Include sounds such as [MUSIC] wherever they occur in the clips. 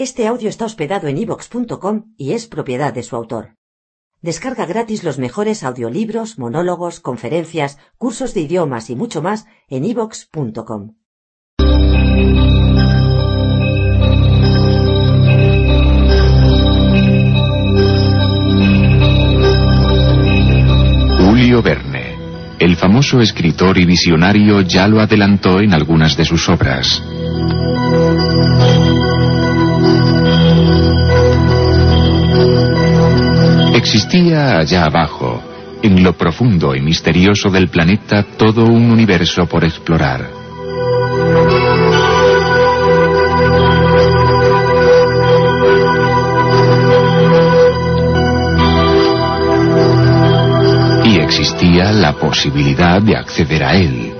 Este audio está hospedado en ivox.com y es propiedad de su autor. Descarga gratis los mejores audiolibros, monólogos, conferencias, cursos de idiomas y mucho más en ivox.com. Julio Verne, el famoso escritor y visionario, ya lo adelantó en algunas de sus obras. Existía allá abajo, en lo profundo y misterioso del planeta, todo un universo por explorar. Y existía la posibilidad de acceder a él.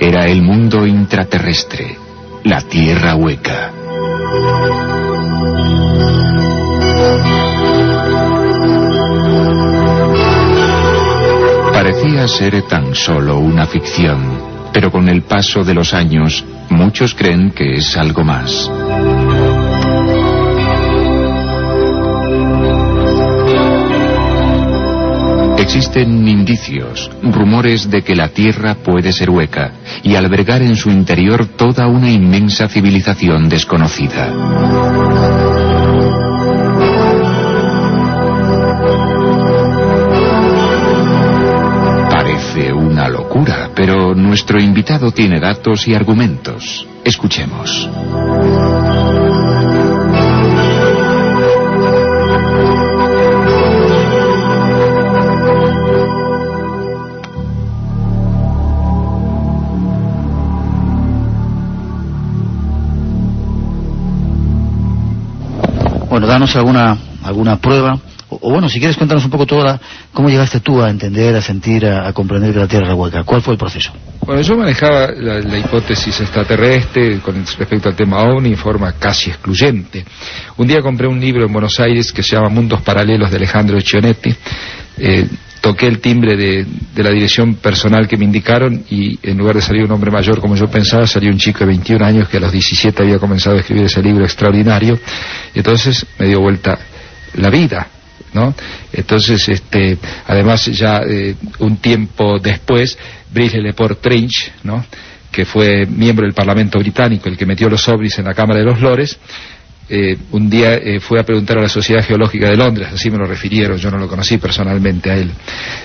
Era el mundo intraterrestre, la Tierra hueca. Parecía ser tan solo una ficción, pero con el paso de los años, muchos creen que es algo más. Existen indicios, rumores de que la Tierra puede ser hueca y albergar en su interior toda una inmensa civilización desconocida. Locura, pero nuestro invitado tiene datos y argumentos. Escuchemos. Bueno, danos alguna alguna prueba, o, bueno, si quieres cuéntanos un poco toda cómo llegaste tú a entender, a sentir, a, comprender que la Tierra era hueca. ¿Cuál fue el proceso? Bueno, yo manejaba la, hipótesis extraterrestre con respecto al tema OVNI en forma casi excluyente. Un día compré un libro en Buenos Aires que se llama Mundos Paralelos de Alejandro Echionetti. Eh, toqué el timbre de la dirección personal que me indicaron y en lugar de salir un hombre mayor como yo pensaba, salió un chico de 21 años que a los 17 había comenzado a escribir ese libro extraordinario. Y entonces me dio vuelta la vida. ¿No? Entonces, este, además ya eh, un tiempo después, Brice Leport Trench, que fue miembro del Parlamento británico, el que metió los ovnis en la Cámara de los Lores, eh, un día eh, fue a preguntar a la Sociedad Geológica de Londres, así me lo refirieron, yo no lo conocí personalmente a él,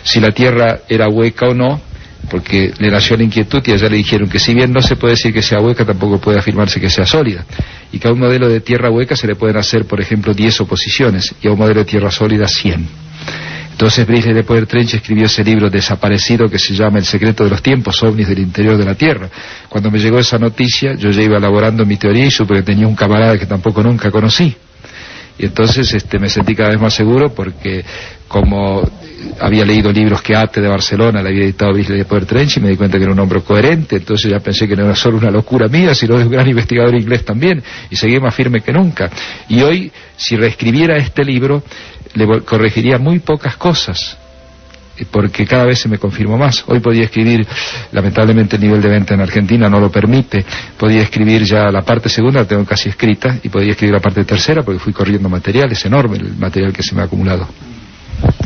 si la Tierra era hueca o no, porque le nació la inquietud y allá le dijeron que si bien no se puede decir que sea hueca, tampoco puede afirmarse que sea sólida. Y que a un modelo de tierra hueca se le pueden hacer, por ejemplo, 10 oposiciones y a un modelo de tierra sólida 100. Entonces Brice de Poder Trench escribió ese libro desaparecido que se llama El secreto de los tiempos, ovnis del interior de la Tierra. Cuando me llegó esa noticia, yo ya iba elaborando mi teoría y supe que tenía un camarada que tampoco nunca conocí. Y entonces este, me sentí cada vez más seguro porque como había leído libros que Ate de Barcelona le había editado Brice de Poder Trench y me di cuenta que era un hombre coherente, entonces ya pensé que no era solo una locura mía, sino de un gran investigador inglés también, y seguí más firme que nunca. Y hoy, si reescribiera este libro, le corregiría muy pocas cosas, porque cada vez se me confirmó más. Hoy podía escribir, lamentablemente el nivel de venta en Argentina no lo permite, podía escribir ya la parte segunda, la tengo casi escrita, y podía escribir la parte tercera porque fui corriendo material, es enorme el material que se me ha acumulado.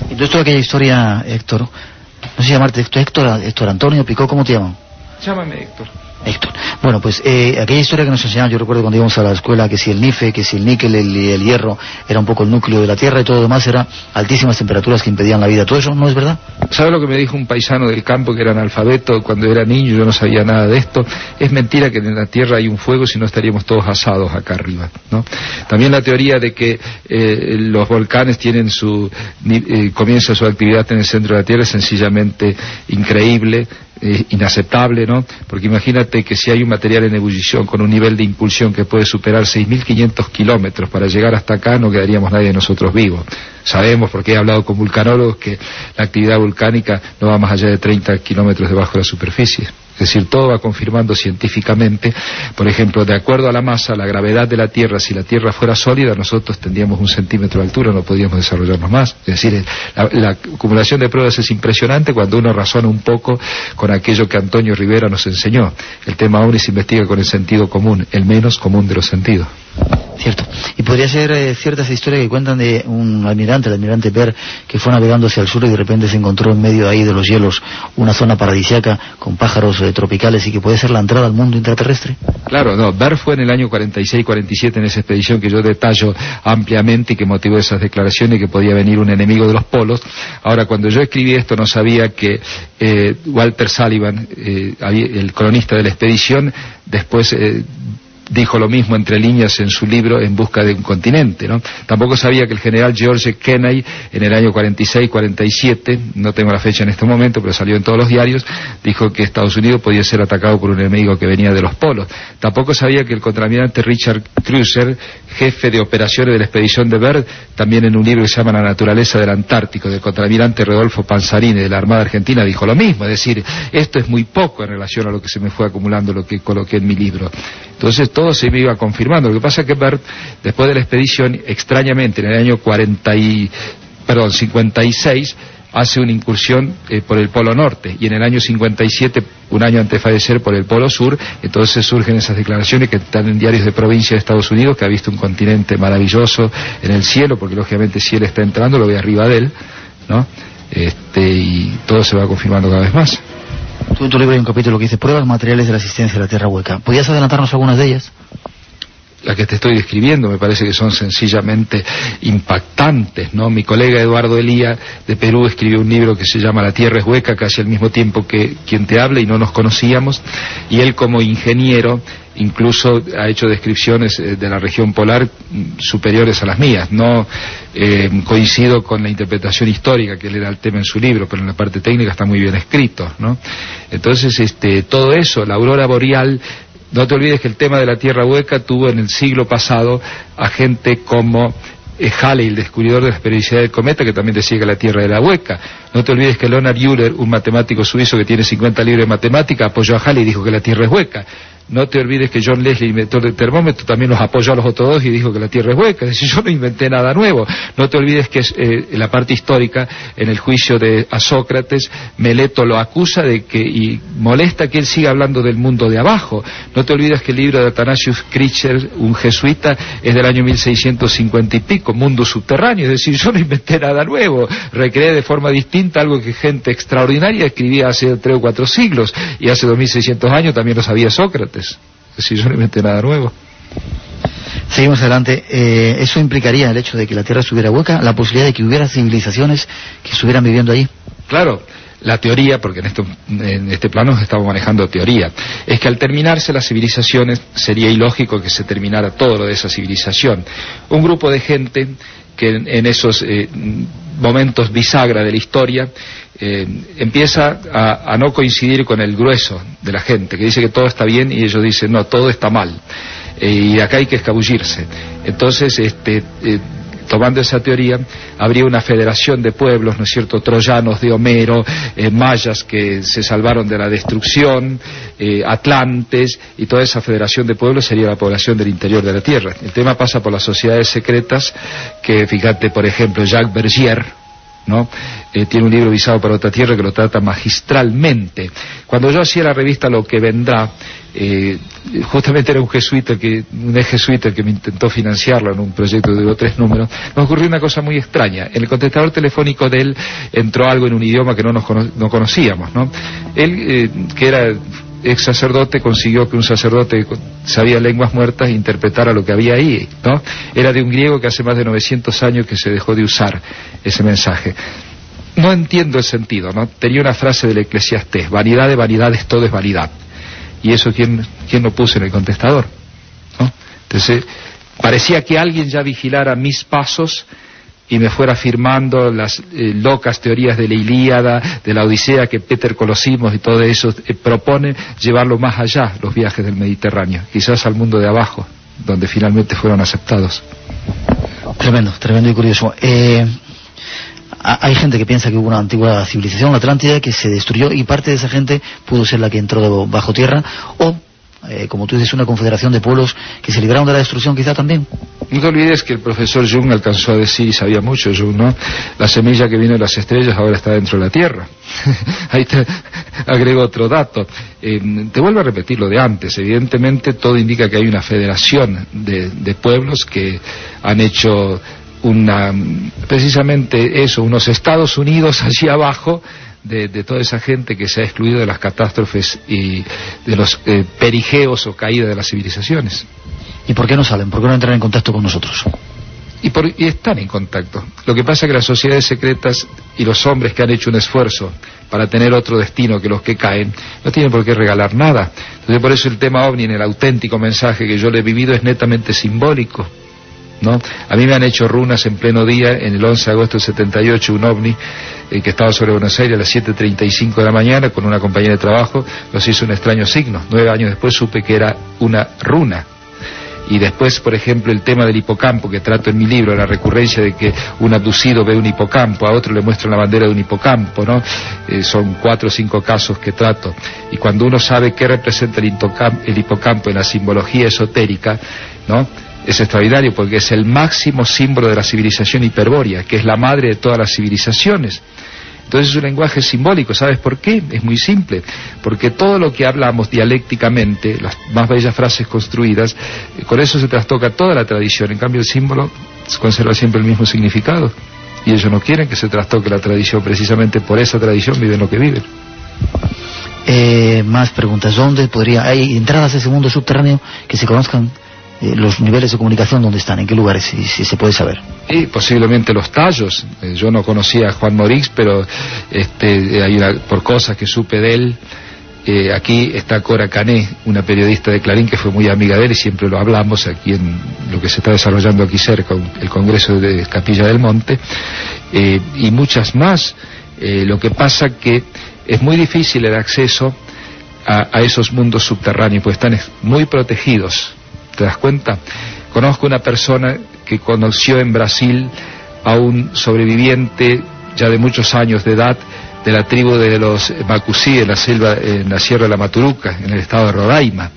Entonces toda aquella historia, Héctor, no sé llamarte Héctor, Héctor, Héctor Antonio Picó, ¿cómo te llaman? Llámame Héctor. Héctor. Bueno, pues eh, aquella historia que nos enseñaban, yo recuerdo cuando íbamos a la escuela, que si el NIFE, que si el níquel, el, el hierro, era un poco el núcleo de la Tierra y todo lo demás era altísimas temperaturas que impedían la vida. ¿Todo eso no es verdad? ¿Sabe lo que me dijo un paisano del campo que era analfabeto cuando era niño? Yo no sabía nada de esto. Es mentira que en la Tierra hay un fuego, si no estaríamos todos asados acá arriba. ¿no? También la teoría de que eh, los volcanes tienen su eh, comienza su actividad en el centro de la Tierra es sencillamente increíble. Inaceptable, ¿no? Porque imagínate que si hay un material en ebullición con un nivel de impulsión que puede superar 6.500 kilómetros para llegar hasta acá, no quedaríamos nadie de nosotros vivos. Sabemos, porque he hablado con vulcanólogos, que la actividad volcánica no va más allá de 30 kilómetros debajo de la superficie. Es decir, todo va confirmando científicamente, por ejemplo, de acuerdo a la masa, la gravedad de la Tierra, si la Tierra fuera sólida, nosotros tendríamos un centímetro de altura, no podríamos desarrollarnos más. Es decir, la, acumulación de pruebas es impresionante cuando uno razona un poco con aquello que Antonio Rivera nos enseñó. El tema OVNI se investiga con el sentido común, el menos común de los sentidos. Cierto. Y podría ser eh, cierta esa historia que cuentan de un almirante, el almirante Per, que fue navegando hacia el sur y de repente se encontró en medio ahí de los hielos una zona paradisiaca con pájaros eh, tropicales y que puede ser la entrada al mundo intraterrestre. Claro, no. Ver fue en el año 46-47 en esa expedición que yo detallo ampliamente y que motivó esas declaraciones que podía venir un enemigo de los polos. Ahora, cuando yo escribí esto no sabía que eh, Walter Sullivan, el cronista de la expedición, después dijo lo mismo entre líneas en su libro En busca de un continente. ¿no? Tampoco sabía que el general George Kennedy en el año 46-47, no tengo la fecha en este momento, pero salió en todos los diarios, dijo que Estados Unidos podía ser atacado por un enemigo que venía de los polos. Tampoco sabía que el contraalmirante Richard Cruiser, jefe de operaciones de la expedición de Byrd, también en un libro que se llama La naturaleza del Antártico, del contraalmirante Rodolfo Panzarini de la Armada Argentina, dijo lo mismo, es decir, esto es muy poco en relación a lo que se me fue acumulando, lo que coloqué en mi libro. Entonces todo se me iba confirmando. Lo que pasa es que Bert, después de la expedición, extrañamente, en el año 40 y, perdón, 56, hace una incursión eh, por el Polo Norte y en el año 57, un año antes de fallecer, por el Polo Sur, entonces surgen esas declaraciones que están en diarios de provincia de Estados Unidos, que ha visto un continente maravilloso en el cielo, porque lógicamente si él está entrando, lo ve arriba de él, ¿no? Este, y todo se va confirmando cada vez más. Tú en tu libro hay un capítulo que dice pruebas materiales de la existencia de la Tierra hueca. ¿Podrías adelantarnos algunas de ellas? Las que te estoy describiendo me parece que son sencillamente impactantes, ¿no? Mi colega Eduardo Elía de Perú escribió un libro que se llama La Tierra es hueca, casi al mismo tiempo que quien te habla y no nos conocíamos, y él como ingeniero incluso ha hecho descripciones eh, de la región polar mm, superiores a las mías. No eh, coincido con la interpretación histórica que él era el tema en su libro, pero en la parte técnica está muy bien escrito, ¿no? Entonces, este, todo eso, la aurora boreal no te olvides que el tema de la Tierra hueca tuvo en el siglo pasado a gente como eh, Halley, el descubridor de la periodicidad del cometa, que también decía que la Tierra era hueca. No te olvides que Leonard Euler, un matemático suizo que tiene 50 libros de matemática, apoyó a Halley y dijo que la Tierra es hueca. No te olvides que John Leslie, inventor del termómetro, también los apoyó a los otros dos y dijo que la Tierra es hueca. Es decir, yo no inventé nada nuevo. No te olvides que eh, la parte histórica, en el juicio de a Sócrates, Meleto lo acusa de que, y molesta que él siga hablando del mundo de abajo. No te olvides que el libro de Athanasius Kritscher, un jesuita, es del año 1650 y pico, mundo subterráneo. Es decir, yo no inventé nada nuevo. Recreé de forma distinta algo que gente extraordinaria escribía hace tres o cuatro siglos y hace 2600 años también lo sabía Sócrates. Si yo no inventé nada nuevo. Seguimos adelante. Eh, ¿Eso implicaría el hecho de que la Tierra estuviera hueca, la posibilidad de que hubiera civilizaciones que estuvieran viviendo ahí? Claro, la teoría, porque en, esto, en este plano estamos manejando teoría, es que al terminarse las civilizaciones sería ilógico que se terminara todo lo de esa civilización. Un grupo de gente que en, esos eh, momentos bisagra de la historia eh, empieza a, no coincidir con el grueso de la gente, que dice que todo está bien y ellos dicen, no, todo está mal. Eh, y acá hay que escabullirse. Entonces, este, tomando esa teoría, habría una federación de pueblos, ¿no es cierto?, troyanos de Homero, mayas que se salvaron de la destrucción, atlantes, y toda esa federación de pueblos sería la población del interior de la Tierra. El tema pasa por las sociedades secretas, que fíjate, por ejemplo, Jacques Bergier, ¿no? Eh, tiene un libro visado para otra tierra que lo trata magistralmente. Cuando yo hacía la revista Lo que vendrá, eh, justamente era un jesuita que, un ex jesuita que me intentó financiarlo en un proyecto que duró tres números, nos ocurrió una cosa muy extraña. En el contestador telefónico de él entró algo en un idioma que no nos no conocíamos, ¿no? Él, eh, que era ex sacerdote consiguió que un sacerdote sabía lenguas muertas interpretara lo que había ahí, ¿no? Era de un griego que hace más de 900 años que se dejó de usar ese mensaje. No entiendo el sentido, ¿no? Tenía una frase del Eclesiastés, vanidad de vanidades, todo es vanidad. ¿Y eso quién, quién lo puso en el contestador? ¿no? Entonces, parecía que alguien ya vigilara mis pasos y me fuera afirmando las eh, locas teorías de la Ilíada, de la Odisea que Peter Colosimos y todo eso eh, propone, llevarlo más allá, los viajes del Mediterráneo, quizás al mundo de abajo, donde finalmente fueron aceptados. Tremendo, tremendo y curioso. Eh, hay gente que piensa que hubo una antigua civilización, la Atlántida, que se destruyó y parte de esa gente pudo ser la que entró bajo tierra o eh, como tú dices, una confederación de pueblos que se libraron de la destrucción quizá también. No te olvides que el profesor Jung alcanzó a decir, y sabía mucho Jung, ¿no? La semilla que vino de las estrellas ahora está dentro de la Tierra. [LAUGHS] Ahí te agrego otro dato. Eh, te vuelvo a repetir lo de antes. Evidentemente todo indica que hay una federación de pueblos que han hecho una, precisamente eso, unos Estados Unidos allí abajo de, toda esa gente que se ha excluido de las catástrofes y de los eh, perigeos o caídas de las civilizaciones. ¿Y por qué no salen? ¿Por qué no entran en contacto con nosotros? Y, por, y, están en contacto. Lo que pasa es que las sociedades secretas y los hombres que han hecho un esfuerzo para tener otro destino que los que caen, no tienen por qué regalar nada. Entonces por eso el tema ovni en el auténtico mensaje que yo le he vivido es netamente simbólico. ¿No? A mí me han hecho runas en pleno día, en el 11 de agosto del 78, un ovni eh, que estaba sobre Buenos Aires a las 7.35 de la mañana con una compañera de trabajo, nos hizo un extraño signo. Nueve años después supe que era una runa. Y después, por ejemplo, el tema del hipocampo, que trato en mi libro, la recurrencia de que un abducido ve un hipocampo, a otro le muestran la bandera de un hipocampo, ¿no? Eh, son cuatro o cinco casos que trato. Y cuando uno sabe qué representa el, el hipocampo en la simbología esotérica, ¿no? Es extraordinario porque es el máximo símbolo de la civilización hiperbórea, que es la madre de todas las civilizaciones. Entonces es un lenguaje simbólico, ¿sabes por qué? Es muy simple, porque todo lo que hablamos dialécticamente, las más bellas frases construidas, eh, con eso se trastoca toda la tradición, en cambio el símbolo conserva siempre el mismo significado. Y ellos no quieren que se trastoque la tradición, precisamente por esa tradición viven lo que viven. Eh, más preguntas. ¿Dónde podría, hay entradas a ese mundo subterráneo que se conozcan eh, los niveles de comunicación dónde están, en qué lugares, si, se puede saber. Y posiblemente los tallos. Eh, yo no conocía a Juan Morix, pero este, hay por cosas que supe de él. Eh, aquí está Cora Cané, una periodista de Clarín que fue muy amiga de él y siempre lo hablamos aquí en lo que se está desarrollando aquí cerca, el Congreso de Capilla del Monte, y muchas más. lo que pasa que es muy difícil el acceso a, a esos mundos subterráneos, pues están muy protegidos ¿Te das cuenta? Conozco una persona que conoció en Brasil a un sobreviviente ya de muchos años de edad de la tribu de los Macusí en la selva, en la Sierra de la Maturuca, en el estado de Roraima.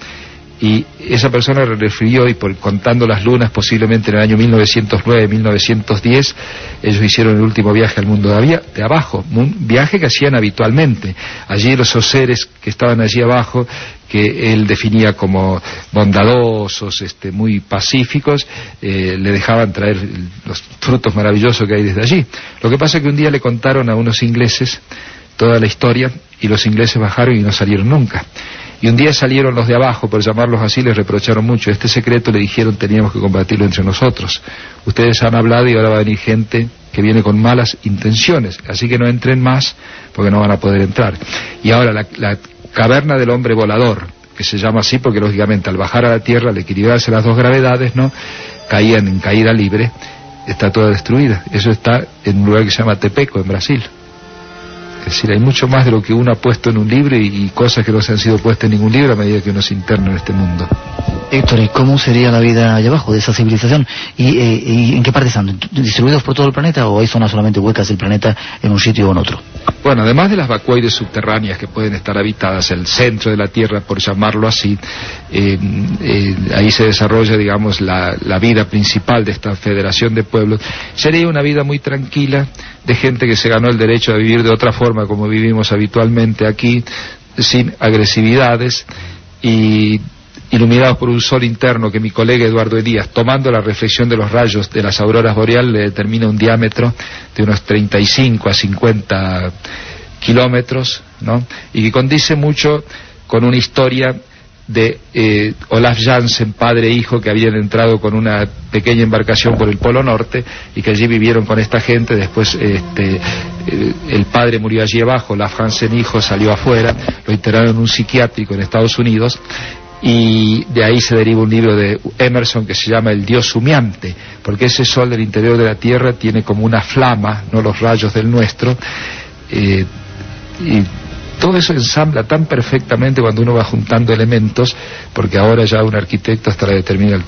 Y esa persona refirió, y por, contando las lunas, posiblemente en el año 1909-1910, ellos hicieron el último viaje al mundo de, de, abajo, un viaje que hacían habitualmente. Allí los seres que estaban allí abajo que él definía como bondadosos, este, muy pacíficos, eh, le dejaban traer los frutos maravillosos que hay desde allí. Lo que pasa es que un día le contaron a unos ingleses toda la historia y los ingleses bajaron y no salieron nunca. Y un día salieron los de abajo, por llamarlos así, les reprocharon mucho. Este secreto le dijeron teníamos que combatirlo entre nosotros. Ustedes han hablado y ahora va a venir gente que viene con malas intenciones. Así que no entren más porque no van a poder entrar. Y ahora la, la caverna del hombre volador, que se llama así porque lógicamente al bajar a la Tierra, al equilibrarse las dos gravedades, ¿no? Caían en caída libre, está toda destruida. Eso está en un lugar que se llama Tepeco, en Brasil. Es decir, hay mucho más de lo que uno ha puesto en un libro y, cosas que no se han sido puestas en ningún libro a medida que uno se interna en este mundo. Héctor, ¿y cómo sería la vida allá abajo de esa civilización? ¿Y, eh, en qué parte están? ¿Distribuidos por todo el planeta o hay zonas solamente huecas del planeta en un sitio o en otro? Bueno, además de las vacuoides subterráneas que pueden estar habitadas, el centro de la Tierra, por llamarlo así, eh, eh, ahí se desarrolla, digamos, la, la vida principal de esta federación de pueblos, sería una vida muy tranquila, de gente que se ganó el derecho a vivir de otra forma como vivimos habitualmente aquí, sin agresividades y iluminados por un sol interno que mi colega Eduardo Elías, tomando la reflexión de los rayos de las auroras boreales, le determina un diámetro de unos 35 a 50 kilómetros, ¿no? Y que condice mucho con una historia de eh, Olaf Janssen, padre e hijo, que habían entrado con una pequeña embarcación por el Polo Norte y que allí vivieron con esta gente. Después este, eh, el padre murió allí abajo, Olaf Janssen, hijo, salió afuera, lo internaron en un psiquiátrico en Estados Unidos y de ahí se deriva un libro de Emerson que se llama El Dios humeante, porque ese sol del interior de la Tierra tiene como una flama, no los rayos del nuestro, eh, y todo eso ensambla tan perfectamente cuando uno va juntando elementos, porque ahora ya un arquitecto hasta le determina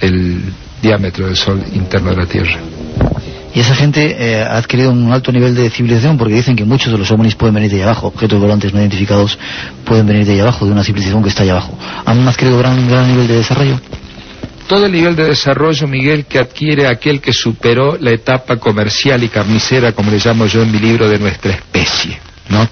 el, diámetro del Sol interno de la Tierra. Y esa gente eh, ha adquirido un alto nivel de civilización porque dicen que muchos de los ovnis pueden venir de allá abajo, objetos volantes no identificados pueden venir de allá abajo, de una civilización que está allá abajo. ¿Han adquirido gran, gran nivel de desarrollo? todo el nivel de desarrollo, Miguel, que adquiere aquel que superó la etapa comercial y carnicera, como le llamo yo en mi libro, de nuestra especie, ¿no?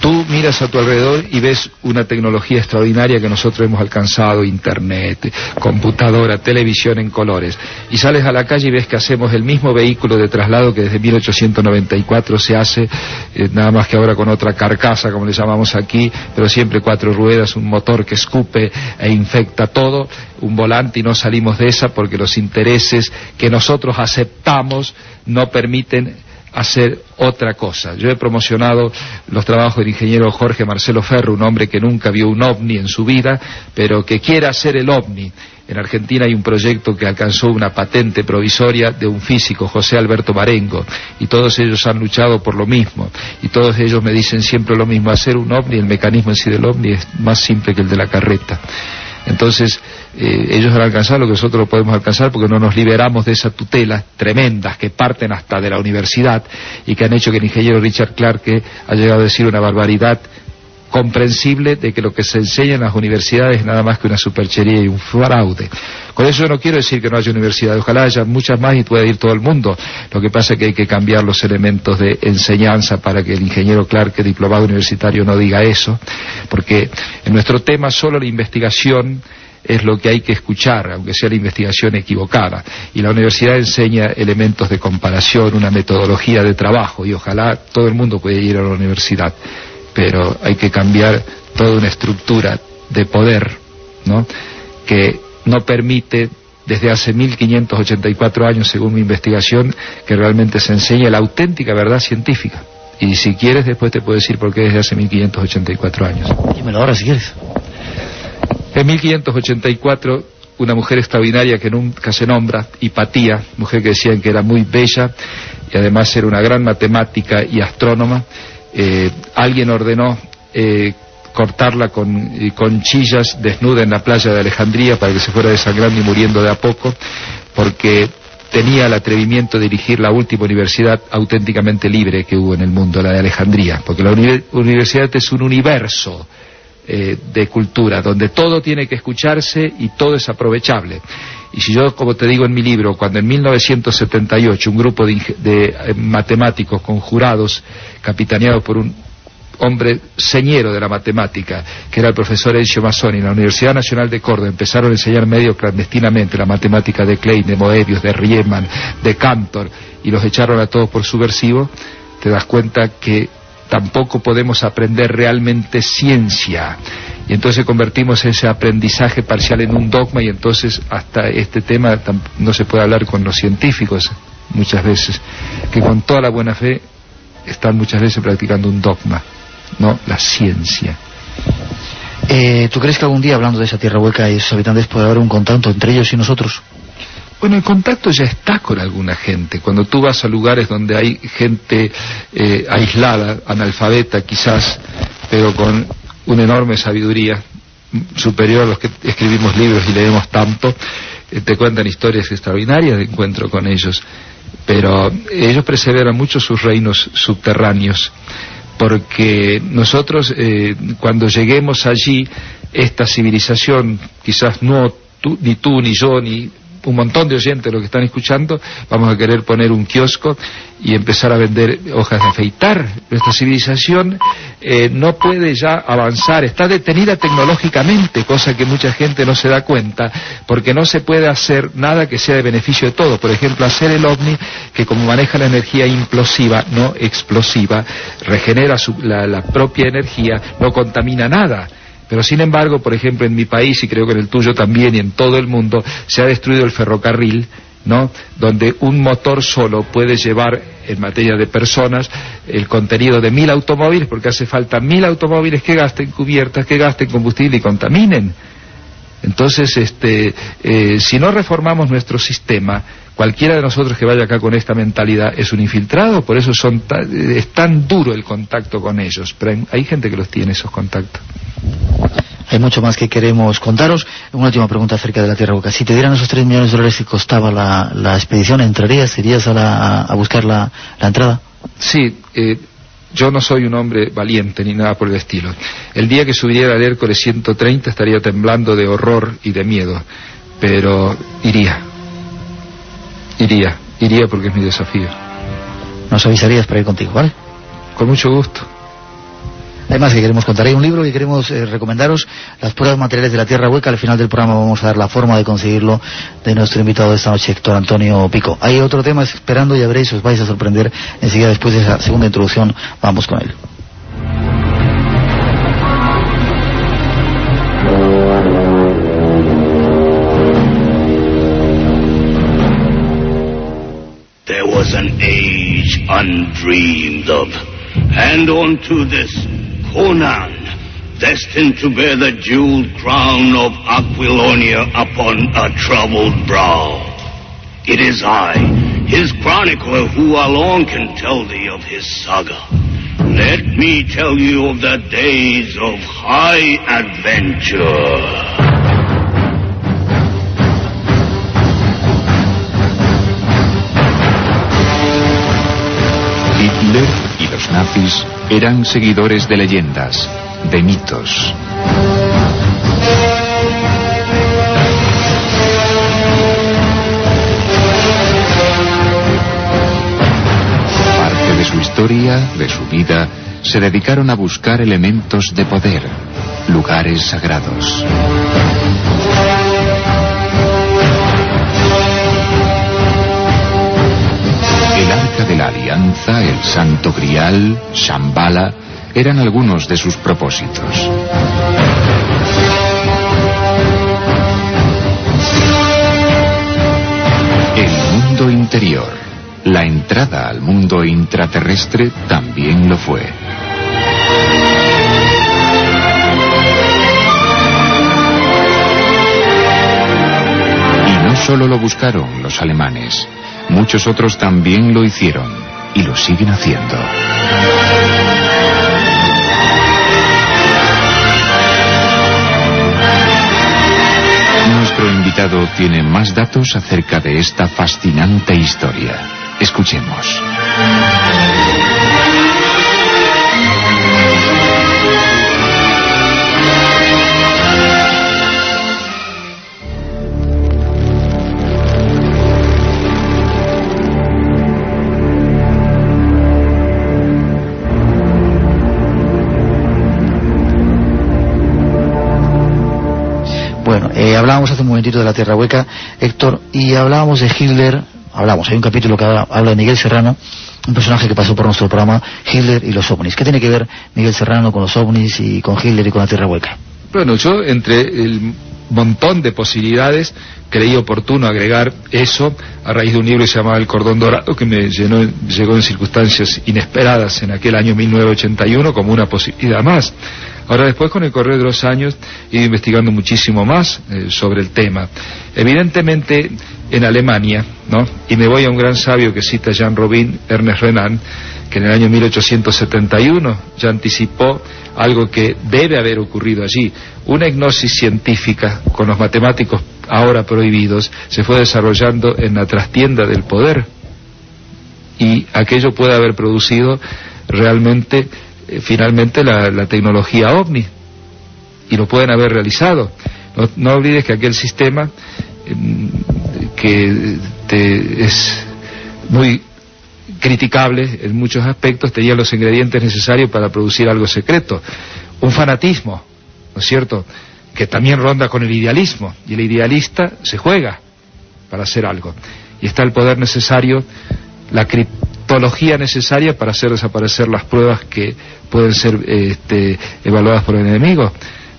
Tú miras a tu alrededor y ves una tecnología extraordinaria que nosotros hemos alcanzado, internet, computadora, televisión en colores, y sales a la calle y ves que hacemos el mismo vehículo de traslado que desde 1894 se hace, eh, nada más que ahora con otra carcasa, como le llamamos aquí, pero siempre cuatro ruedas, un motor que escupe e infecta todo, un volante y no salimos de esa porque los intereses que nosotros aceptamos no permiten hacer otra cosa. Yo he promocionado los trabajos del ingeniero Jorge Marcelo Ferro, un hombre que nunca vio un ovni en su vida, pero que quiere hacer el ovni. En Argentina hay un proyecto que alcanzó una patente provisoria de un físico, José Alberto Marengo, y todos ellos han luchado por lo mismo, y todos ellos me dicen siempre lo mismo, hacer un ovni, el mecanismo en sí del ovni es más simple que el de la carreta. Entonces, eh, ellos han alcanzado lo que nosotros no podemos alcanzar porque no nos liberamos de esas tutelas tremendas que parten hasta de la universidad y que han hecho que el ingeniero Richard Clarke ha llegado a decir una barbaridad comprensible de que lo que se enseña en las universidades es nada más que una superchería y un fraude. Con eso yo no quiero decir que no haya universidades, ojalá haya muchas más y pueda ir todo el mundo. Lo que pasa es que hay que cambiar los elementos de enseñanza para que el ingeniero Clark, diplomado universitario, no diga eso, porque en nuestro tema solo la investigación es lo que hay que escuchar, aunque sea la investigación equivocada. Y la universidad enseña elementos de comparación, una metodología de trabajo, y ojalá todo el mundo pueda ir a la universidad. Pero hay que cambiar toda una estructura de poder, ¿no? que no permite desde hace 1584 años, según mi investigación, que realmente se enseñe la auténtica verdad científica. Y si quieres, después te puedo decir por qué desde hace 1584 años. Dímelo ahora si quieres. En 1584, una mujer extraordinaria que nunca se nombra, Hipatía, mujer que decían que era muy bella y además era una gran matemática y astrónoma, eh, alguien ordenó eh, cortarla con, chillas desnuda en la playa de Alejandría para que se fuera desangrando y muriendo de a poco, porque tenía el atrevimiento de dirigir la última universidad auténticamente libre que hubo en el mundo, la de Alejandría, porque la universidad es un universo eh, de cultura, donde todo tiene que escucharse y todo es aprovechable. Y si yo, como te digo en mi libro, cuando en 1978 un grupo de, de eh, matemáticos conjurados, capitaneados por un hombre señero de la matemática, que era el profesor Encio Mazzoni en la Universidad Nacional de Córdoba, empezaron a enseñar medio clandestinamente la matemática de Klein, de Moebius, de Riemann, de Cantor, y los echaron a todos por subversivo, te das cuenta que tampoco podemos aprender realmente ciencia. Y entonces convertimos ese aprendizaje parcial en un dogma y entonces hasta este tema no se puede hablar con los científicos muchas veces, que con toda la buena fe están muchas veces practicando un dogma, no la ciencia. Eh, ¿Tú crees que algún día, hablando de esa tierra hueca y sus habitantes, puede haber un contacto entre ellos y nosotros? Bueno, el contacto ya está con alguna gente. Cuando tú vas a lugares donde hay gente eh, aislada, analfabeta quizás, pero con una enorme sabiduría, superior a los que escribimos libros y leemos tanto, eh, te cuentan historias extraordinarias de encuentro con ellos. Pero ellos perseveran mucho sus reinos subterráneos, porque nosotros eh, cuando lleguemos allí, esta civilización, quizás no ni tú, ni yo, ni un montón de oyentes lo que están escuchando, vamos a querer poner un kiosco y empezar a vender hojas de afeitar. Nuestra civilización eh, no puede ya avanzar, está detenida tecnológicamente, cosa que mucha gente no se da cuenta, porque no se puede hacer nada que sea de beneficio de todos. Por ejemplo, hacer el ovni, que como maneja la energía implosiva, no explosiva, regenera la propia energía, no contamina nada pero sin embargo, por ejemplo, en mi país, y creo que en el tuyo también, y en todo el mundo, se ha destruido el ferrocarril, ¿no? Donde un motor solo puede llevar, en materia de personas, el contenido de mil automóviles, porque hace falta mil automóviles que gasten cubiertas, que gasten combustible y contaminen. Entonces, este, eh, si no reformamos nuestro sistema, cualquiera de nosotros que vaya acá con esta mentalidad es un infiltrado, por eso son es tan duro el contacto con ellos. Pero hay, gente que los tiene esos contactos. Hay mucho más que queremos contaros. Una última pregunta acerca de la Tierra Boca. Si te dieran esos 3 millones de dólares que costaba la, expedición, ¿entrarías? ¿Irías a, buscar la, entrada? Sí, eh, yo no soy un hombre valiente ni nada por el estilo. El día que subiera al Hércules 130 estaría temblando de horror y de miedo, pero iría. Iría, iría porque es mi desafío. Nos avisarías para ir contigo, ¿vale? Con mucho gusto. Además que queremos contar. Hay un libro que queremos eh, recomendaros, Las pruebas materiales de la Tierra Hueca. Al final del programa vamos a dar la forma de conseguirlo de nuestro invitado de esta noche, Héctor Antonio Pico. Hay otro tema esperando, ya veréis, os vais a sorprender. Enseguida, después de esa segunda introducción, vamos con él. Was an age undreamed of, and onto this Conan, destined to bear the jeweled crown of Aquilonia upon a troubled brow. It is I, his chronicler, who alone can tell thee of his saga. Let me tell you of the days of high adventure. Los nazis eran seguidores de leyendas, de mitos. Parte de su historia, de su vida, se dedicaron a buscar elementos de poder, lugares sagrados. De la Alianza, el Santo Grial, Shambhala, eran algunos de sus propósitos. El mundo interior, la entrada al mundo intraterrestre también lo fue. Y no solo lo buscaron los alemanes, Muchos otros también lo hicieron y lo siguen haciendo. Nuestro invitado tiene más datos acerca de esta fascinante historia. Escuchemos. Eh, hablábamos hace un momentito de la Tierra Hueca, Héctor, y hablábamos de Hitler, hablamos, hay un capítulo que habla de Miguel Serrano, un personaje que pasó por nuestro programa, Hitler y los ovnis. ¿Qué tiene que ver Miguel Serrano con los ovnis y con Hitler y con la Tierra Hueca? Bueno, yo entre el montón de posibilidades creí oportuno agregar eso a raíz de un libro que se llamaba El Cordón Dorado que me llenó, llegó en circunstancias inesperadas en aquel año 1981 como una posibilidad más. Ahora después con el correr de los años he ido investigando muchísimo más eh, sobre el tema. Evidentemente en Alemania, ¿no? Y me voy a un gran sabio que cita Jean Robin, Ernest Renan, que en el año 1871 ya anticipó algo que debe haber ocurrido allí. Una hipnosis científica con los matemáticos ahora prohibidos se fue desarrollando en la trastienda del poder y aquello puede haber producido realmente eh, finalmente la, tecnología ovni y lo pueden haber realizado. No, olvides que aquel sistema em, que es muy criticable en muchos aspectos tenía los ingredientes necesarios para producir algo secreto. Un fanatismo, ¿no es cierto?, que también ronda con el idealismo, y el idealista se juega para hacer algo. Y está el poder necesario, la necesaria para hacer desaparecer las pruebas que pueden ser este, evaluadas por el enemigo.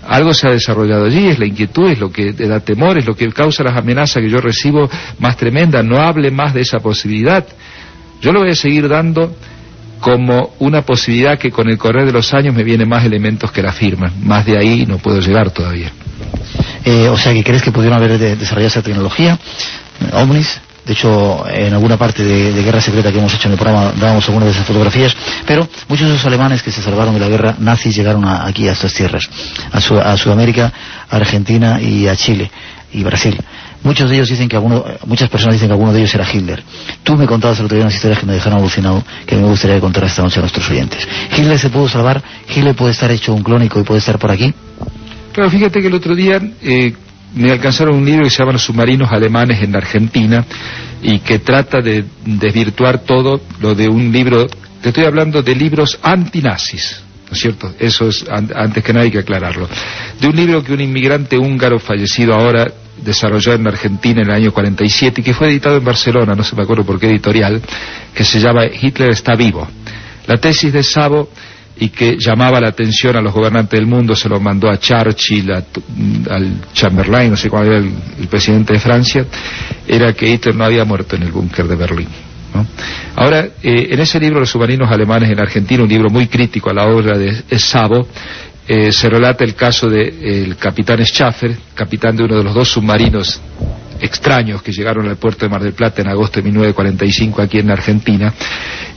Algo se ha desarrollado allí, es la inquietud, es lo que da temor, es lo que causa las amenazas que yo recibo más tremendas. No hable más de esa posibilidad. Yo lo voy a seguir dando como una posibilidad que con el correr de los años me vienen más elementos que la afirman. Más de ahí no puedo llegar todavía. Eh, o sea, que crees que pudieron haber desarrollado esa tecnología, ovnis, de hecho, en alguna parte de, Guerra Secreta que hemos hecho en el programa dábamos algunas de esas fotografías, pero muchos de esos alemanes que se salvaron de la guerra nazis llegaron aquí a estas tierras, a, Sudamérica, a Argentina y a Chile y Brasil. Muchos de ellos dicen que alguno, muchas personas dicen que alguno de ellos era Hitler. Tú me contabas el otro día unas historias que me dejaron alucinado, que me gustaría contar esta noche a nuestros oyentes. ¿Hitler se pudo salvar? ¿Hitler puede estar hecho un clónico y puede estar por aquí? Claro, fíjate que el otro día eh, me alcanzaron un libro que se llama Los submarinos alemanes en Argentina y que trata de desvirtuar todo lo de un libro, te estoy hablando de libros antinazis, ¿no es cierto? Eso es antes que nada hay que aclararlo. De un libro que un inmigrante húngaro fallecido ahora desarrolló en Argentina en el año 47 y que fue editado en Barcelona, no se me acuerdo por qué editorial, que se llama Hitler está vivo. La tesis de Sabo y que llamaba la atención a los gobernantes del mundo, se lo mandó a Churchill, al Chamberlain, no sé cuál era el, presidente de Francia, era que Hitler no había muerto en el búnker de Berlín. Ahora, eh, en ese libro, Los submarinos alemanes en Argentina, un libro muy crítico a la obra de Sabo, eh, se relata el caso del capitán Schaffer, capitán de uno de los dos submarinos extraños que llegaron al puerto de Mar del Plata en agosto de 1945 aquí en Argentina,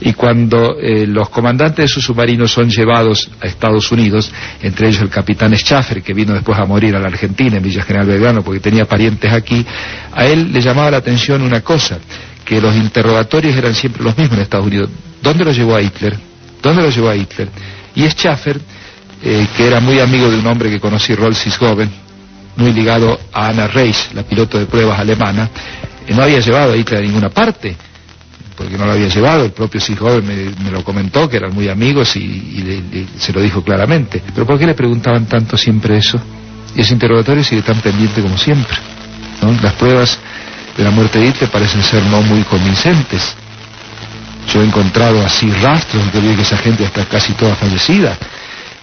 y cuando eh, los comandantes de sus submarinos son llevados a Estados Unidos, entre ellos el capitán Schaffer, que vino después a morir a la Argentina, en Villa General Belgrano, porque tenía parientes aquí, a él le llamaba la atención una cosa, que los interrogatorios eran siempre los mismos en Estados Unidos. ¿Dónde lo llevó a Hitler? ¿Dónde lo llevó a Hitler? Y Schaffer, eh, que era muy amigo de un hombre que conocí, Rolf Sisgoven, muy ligado a Anna Reis, la piloto de pruebas alemana, no había llevado a Hitler a ninguna parte, porque no lo había llevado, el propio Sijov me, me lo comentó, que eran muy amigos y, se lo dijo claramente. Pero ¿por qué le preguntaban tanto siempre eso? Y ese interrogatorio sigue tan pendiente como siempre. Las pruebas de la muerte de Hitler parecen ser no muy convincentes. Yo he encontrado así rastros de que esa gente está casi toda fallecida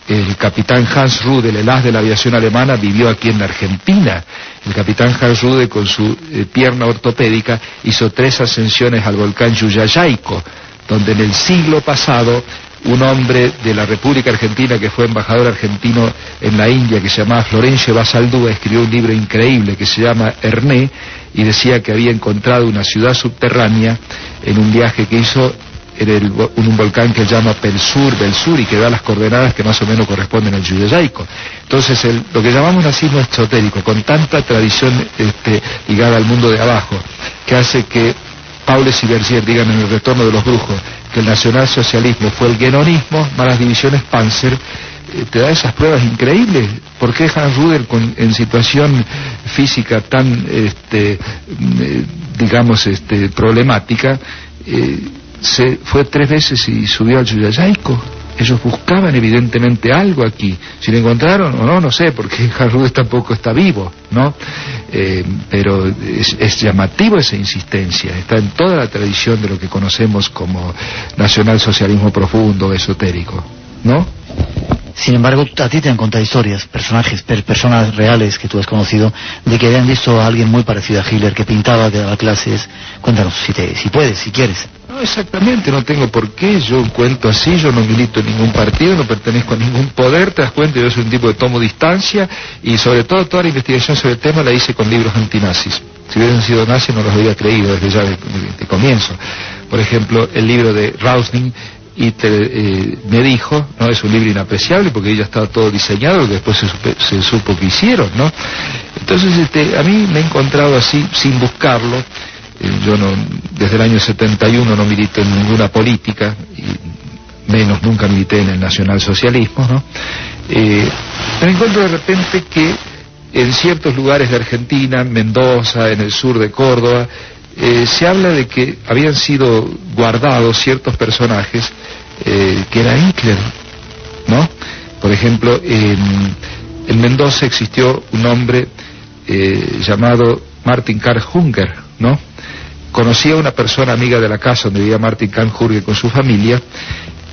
el capitán Hans Rude, el as de la aviación alemana, vivió aquí en la Argentina. El capitán Hans Rude, con su eh, pierna ortopédica, hizo tres ascensiones al volcán Yuyayaico, donde en el siglo pasado un hombre de la República Argentina que fue embajador argentino en la India, que se llamaba Florencio Basaldúa, escribió un libro increíble que se llama Herné y decía que había encontrado una ciudad subterránea en un viaje que hizo en un volcán que llama Pelsur del Sur y que da las coordenadas que más o menos corresponden al Yuyayaico. Entonces, lo que llamamos nazismo esotérico, con tanta tradición este, ligada al mundo de abajo, que hace que Paules y Bergier digan en el retorno de los brujos que el nacionalsocialismo fue el genonismo, más las divisiones Panzer, eh, te da esas pruebas increíbles. ¿Por qué Hans Ruder en situación física tan, este, mm, eh, digamos, este, problemática, eh, se fue tres veces y subió al Yuyayaico. Ellos buscaban evidentemente algo aquí. Si lo encontraron o no, no sé, porque [LAUGHS] Jarrudes tampoco está vivo, ¿no? Eh, pero es, es, llamativo esa insistencia. Está en toda la tradición de lo que conocemos como nacionalsocialismo profundo, esotérico, ¿no? Sin embargo, a ti te han contado historias, personajes, personas reales que tú has conocido, de que habían visto a alguien muy parecido a Hitler, que pintaba, que daba clases. Cuéntanos, si, te, si puedes, si quieres. Exactamente, no tengo por qué. Yo cuento así, yo no milito en ningún partido, no pertenezco a ningún poder, te das cuenta, yo soy un tipo de tomo distancia y sobre todo toda la investigación sobre el tema la hice con libros antinazis. Si hubiesen sido nazis no los habría creído desde ya de, comienzo. Por ejemplo, el libro de Rausning y eh, me dijo, no es un libro inapreciable porque ya estaba todo diseñado, que después se, supo que hicieron, ¿no? Entonces, este, a mí me he encontrado así, sin buscarlo, yo no, desde el año 71 no milité en ninguna política, y menos nunca milité en el nacionalsocialismo, ¿no? Eh, me encuentro de repente que en ciertos lugares de Argentina, Mendoza, en el sur de Córdoba, eh, se habla de que habían sido guardados ciertos personajes eh, que era Hitler, ¿no? Por ejemplo, en, Mendoza existió un hombre eh, llamado Martin Karl Hunger, ¿no? Conocía a una persona amiga de la casa donde vivía Martin Karl Hunger con su familia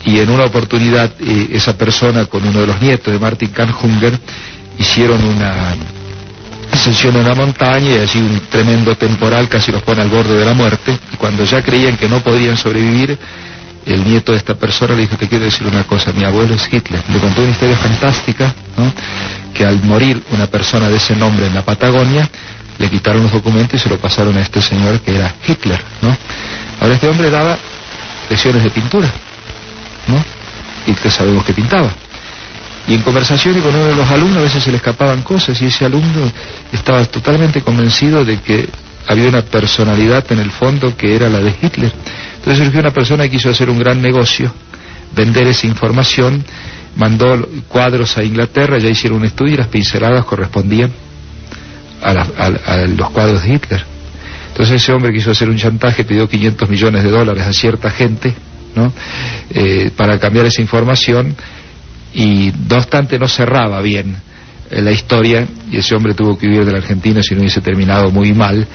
y en una oportunidad esa persona con uno de los nietos de Martin Karl Hunger hicieron una ascensión a una montaña y allí un tremendo temporal casi los pone al borde de la muerte. Y cuando ya creían que no podían sobrevivir, el nieto de esta persona le dijo, te quiero decir una cosa, mi abuelo es Hitler. Le contó una historia fantástica, ¿no? que al morir una persona de ese nombre en la Patagonia, le quitaron los documentos y se lo pasaron a este señor que era Hitler, ¿no? Ahora este hombre daba lecciones de pintura, ¿no? Y que sabemos que pintaba. Y en conversaciones con uno de los alumnos a veces se le escapaban cosas y ese alumno estaba totalmente convencido de que había una personalidad en el fondo que era la de Hitler. Entonces surgió una persona que quiso hacer un gran negocio, vender esa información, mandó cuadros a Inglaterra, ya hicieron un estudio y las pinceladas correspondían a, los cuadros de Hitler. Entonces ese hombre quiso hacer un chantaje, pidió 500 millones de dólares a cierta gente, ¿no? Eh, para cambiar esa información y no obstante no cerraba bien eh, la historia y ese hombre tuvo que huir de la Argentina si no hubiese terminado muy mal,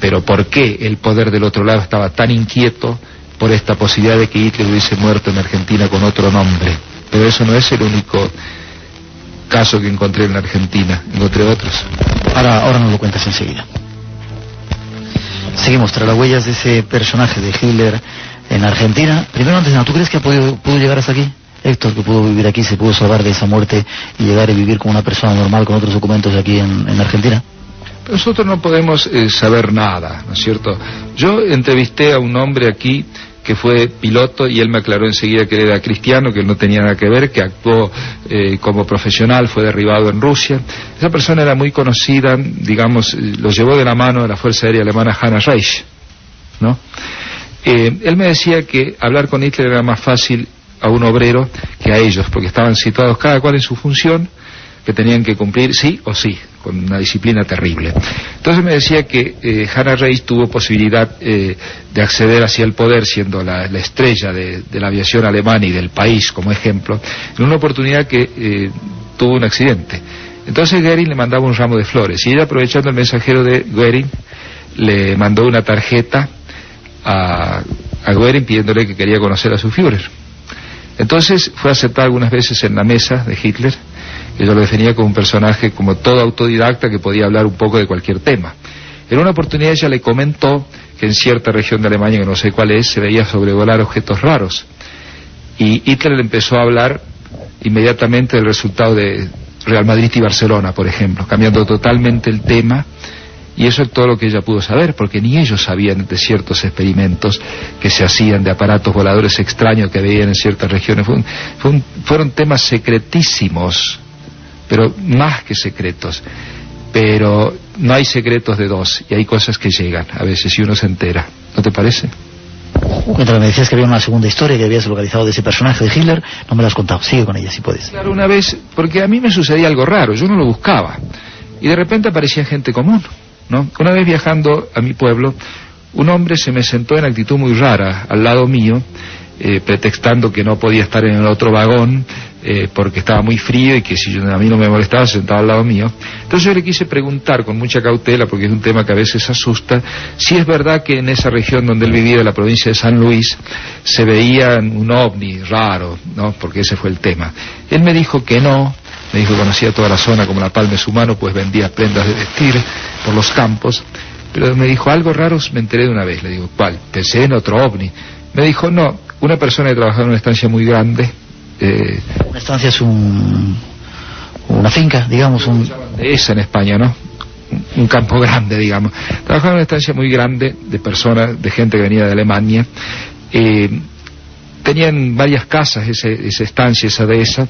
pero ¿por qué el poder del otro lado estaba tan inquieto por esta posibilidad de que Hitler hubiese muerto en Argentina con otro nombre? Pero eso no es el único caso que encontré en la Argentina, encontré otros. Ahora, ahora nos lo cuentas enseguida. Seguimos tras las huellas de ese personaje de Hitler en Argentina. Primero, antes nada, ¿tú crees que ha podido, pudo llegar hasta aquí? Héctor, que pudo vivir aquí, se pudo salvar de esa muerte y llegar a vivir como una persona normal con otros documentos aquí en, en Argentina? Nosotros no podemos eh, saber nada, ¿no es cierto? Yo entrevisté a un hombre aquí que fue piloto y él me aclaró enseguida que era cristiano, que no tenía nada que ver, que actuó eh, como profesional, fue derribado en Rusia. Esa persona era muy conocida, digamos, lo llevó de la mano de la Fuerza Aérea Alemana Hanna Reich, ¿no? Eh, él me decía que hablar con Hitler era más fácil a un obrero que a ellos, porque estaban situados cada cual en su función, que tenían que cumplir sí o sí, con una disciplina terrible. Entonces me decía que eh, Hannah Reis tuvo posibilidad eh, de acceder hacia el poder, siendo la, estrella de, la aviación alemana y del país como ejemplo, en una oportunidad que eh, tuvo un accidente. Entonces Goering le mandaba un ramo de flores y ella aprovechando el mensajero de Goering le mandó una tarjeta a, a Goering pidiéndole que quería conocer a su Führer. Entonces fue aceptada algunas veces en la mesa de Hitler yo lo definía como un personaje como todo autodidacta que podía hablar un poco de cualquier tema. En una oportunidad ella le comentó que en cierta región de Alemania, que no sé cuál es, se veía sobrevolar objetos raros. Y Hitler le empezó a hablar inmediatamente del resultado de Real Madrid y Barcelona, por ejemplo, cambiando totalmente el tema. Y eso es todo lo que ella pudo saber, porque ni ellos sabían de ciertos experimentos que se hacían de aparatos voladores extraños que veían en ciertas regiones. fueron temas secretísimos pero más que secretos. Pero no hay secretos de dos y hay cosas que llegan a veces y uno se entera. ¿No te parece? Cuéntame, me decías que había una segunda historia que habías localizado de ese personaje de Hitler, no me la has contado, sigue con ella si puedes. Claro, una vez, porque a mí me sucedía algo raro, yo no lo buscaba, y de repente aparecía gente común, ¿no? Una vez viajando a mi pueblo, un hombre se me sentó en actitud muy rara al lado mío, eh, pretextando que no podía estar en el otro vagón eh, porque estaba muy frío y que si a mí no me molestaba se sentaba al lado mío. Entonces yo le quise preguntar con mucha cautela, porque es un tema que a veces asusta, si es verdad que en esa región donde él vivía, la provincia de San Luis, se veía un ovni raro, ¿no? Porque ese fue el tema. Él me dijo que no, me dijo que conocía toda la zona como la palma de su mano, pues vendía prendas de vestir por los campos, pero me dijo algo raro, me enteré de una vez, le digo, ¿cuál? Pensé en otro ovni. Me dijo, no, una persona que trabajaba en una estancia muy grande. Eh, una estancia es un, una finca, digamos. Un... Esa en España, ¿no? Un campo grande, digamos. Trabajaba en una estancia muy grande de personas, de gente que venía de Alemania. Eh, tenían varias casas, esa, esa estancia, esa de esa,